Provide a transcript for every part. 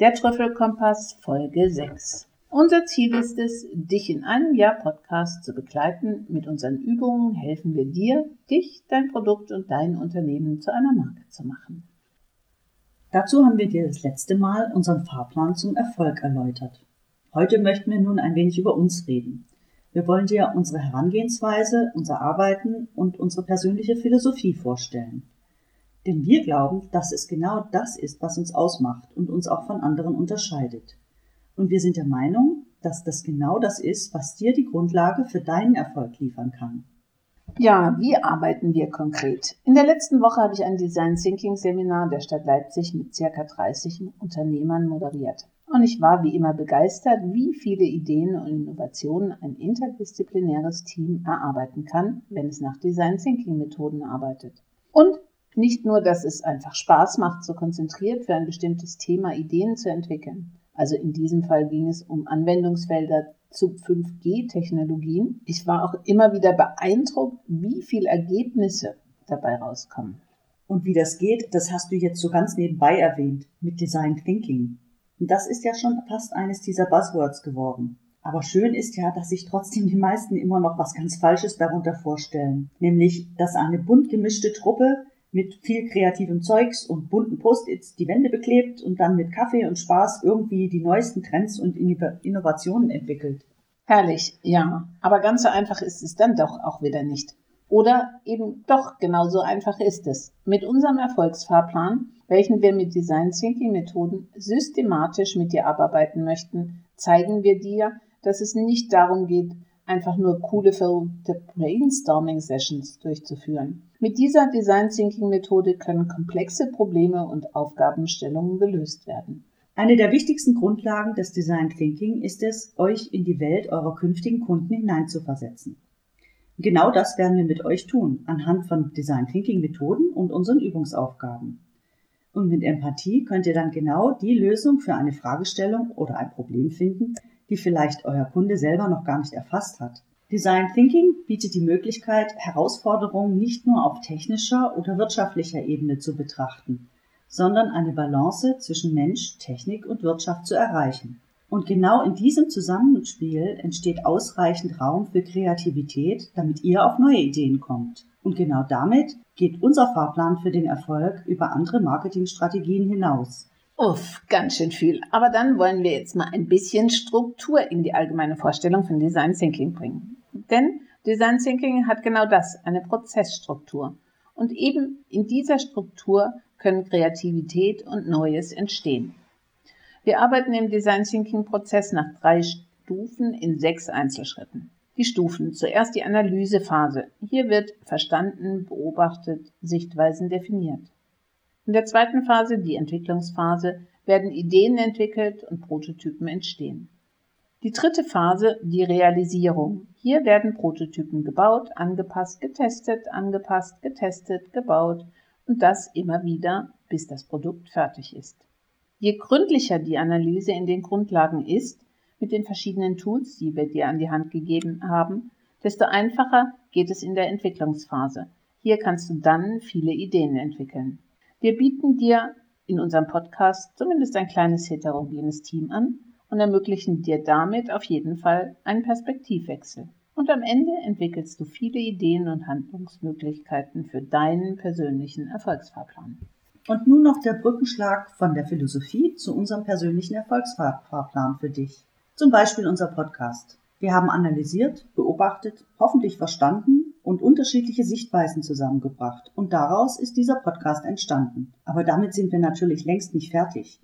Der Trüffelkompass Folge 6. Unser Ziel ist es, dich in einem Jahr Podcast zu begleiten. Mit unseren Übungen helfen wir dir, dich, dein Produkt und dein Unternehmen zu einer Marke zu machen. Dazu haben wir dir das letzte Mal unseren Fahrplan zum Erfolg erläutert. Heute möchten wir nun ein wenig über uns reden. Wir wollen dir unsere Herangehensweise, unser Arbeiten und unsere persönliche Philosophie vorstellen. Denn wir glauben, dass es genau das ist, was uns ausmacht und uns auch von anderen unterscheidet. Und wir sind der Meinung, dass das genau das ist, was dir die Grundlage für deinen Erfolg liefern kann. Ja, wie arbeiten wir konkret? In der letzten Woche habe ich ein Design Thinking Seminar der Stadt Leipzig mit circa 30 Unternehmern moderiert. Und ich war wie immer begeistert, wie viele Ideen und Innovationen ein interdisziplinäres Team erarbeiten kann, wenn es nach Design Thinking Methoden arbeitet. Und nicht nur, dass es einfach Spaß macht, so konzentriert für ein bestimmtes Thema Ideen zu entwickeln. Also in diesem Fall ging es um Anwendungsfelder zu 5G-Technologien. Ich war auch immer wieder beeindruckt, wie viele Ergebnisse dabei rauskommen. Und wie das geht, das hast du jetzt so ganz nebenbei erwähnt, mit Design Thinking. Und das ist ja schon fast eines dieser Buzzwords geworden. Aber schön ist ja, dass sich trotzdem die meisten immer noch was ganz Falsches darunter vorstellen. Nämlich, dass eine bunt gemischte Truppe mit viel kreativem Zeugs und bunten Post-its die Wände beklebt und dann mit Kaffee und Spaß irgendwie die neuesten Trends und Innovationen entwickelt. Herrlich, ja. Aber ganz so einfach ist es dann doch auch wieder nicht. Oder eben doch genauso einfach ist es. Mit unserem Erfolgsfahrplan, welchen wir mit Design Thinking Methoden systematisch mit dir abarbeiten möchten, zeigen wir dir, dass es nicht darum geht, einfach nur coole, verrückte Brainstorming-Sessions durchzuführen. Mit dieser Design Thinking Methode können komplexe Probleme und Aufgabenstellungen gelöst werden. Eine der wichtigsten Grundlagen des Design Thinking ist es, euch in die Welt eurer künftigen Kunden hineinzuversetzen. Genau das werden wir mit euch tun, anhand von Design Thinking Methoden und unseren Übungsaufgaben. Und mit Empathie könnt ihr dann genau die Lösung für eine Fragestellung oder ein Problem finden, die vielleicht euer Kunde selber noch gar nicht erfasst hat. Design Thinking bietet die Möglichkeit, Herausforderungen nicht nur auf technischer oder wirtschaftlicher Ebene zu betrachten, sondern eine Balance zwischen Mensch, Technik und Wirtschaft zu erreichen. Und genau in diesem Zusammenspiel entsteht ausreichend Raum für Kreativität, damit ihr auf neue Ideen kommt. Und genau damit geht unser Fahrplan für den Erfolg über andere Marketingstrategien hinaus. Uff, ganz schön viel. Aber dann wollen wir jetzt mal ein bisschen Struktur in die allgemeine Vorstellung von Design Thinking bringen. Denn Design Thinking hat genau das, eine Prozessstruktur. Und eben in dieser Struktur können Kreativität und Neues entstehen. Wir arbeiten im Design Thinking Prozess nach drei Stufen in sechs Einzelschritten. Die Stufen. Zuerst die Analysephase. Hier wird verstanden, beobachtet, Sichtweisen definiert. In der zweiten Phase, die Entwicklungsphase, werden Ideen entwickelt und Prototypen entstehen. Die dritte Phase, die Realisierung. Hier werden Prototypen gebaut, angepasst, getestet, angepasst, getestet, gebaut und das immer wieder, bis das Produkt fertig ist. Je gründlicher die Analyse in den Grundlagen ist, mit den verschiedenen Tools, die wir dir an die Hand gegeben haben, desto einfacher geht es in der Entwicklungsphase. Hier kannst du dann viele Ideen entwickeln. Wir bieten dir in unserem Podcast zumindest ein kleines heterogenes Team an und ermöglichen dir damit auf jeden Fall einen Perspektivwechsel. Und am Ende entwickelst du viele Ideen und Handlungsmöglichkeiten für deinen persönlichen Erfolgsfahrplan. Und nun noch der Brückenschlag von der Philosophie zu unserem persönlichen Erfolgsfahrplan für dich. Zum Beispiel unser Podcast. Wir haben analysiert, beobachtet, hoffentlich verstanden und unterschiedliche Sichtweisen zusammengebracht und daraus ist dieser Podcast entstanden. Aber damit sind wir natürlich längst nicht fertig.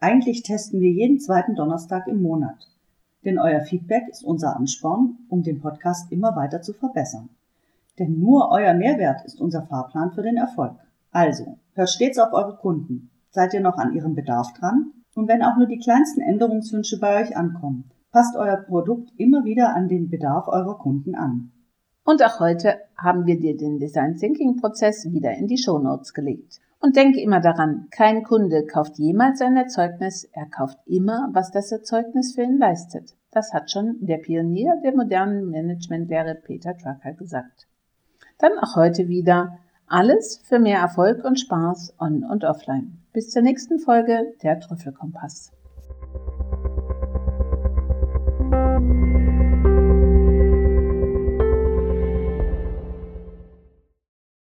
Eigentlich testen wir jeden zweiten Donnerstag im Monat. Denn euer Feedback ist unser Ansporn, um den Podcast immer weiter zu verbessern. Denn nur euer Mehrwert ist unser Fahrplan für den Erfolg. Also, hört stets auf eure Kunden. Seid ihr noch an ihrem Bedarf dran? Und wenn auch nur die kleinsten Änderungswünsche bei euch ankommen, passt euer Produkt immer wieder an den Bedarf eurer Kunden an. Und auch heute haben wir dir den Design Thinking Prozess wieder in die Show Notes gelegt. Und denke immer daran, kein Kunde kauft jemals ein Erzeugnis, er kauft immer, was das Erzeugnis für ihn leistet. Das hat schon der Pionier der modernen Managementlehre Peter Drucker gesagt. Dann auch heute wieder Alles für mehr Erfolg und Spaß on und offline. Bis zur nächsten Folge, der Trüffelkompass.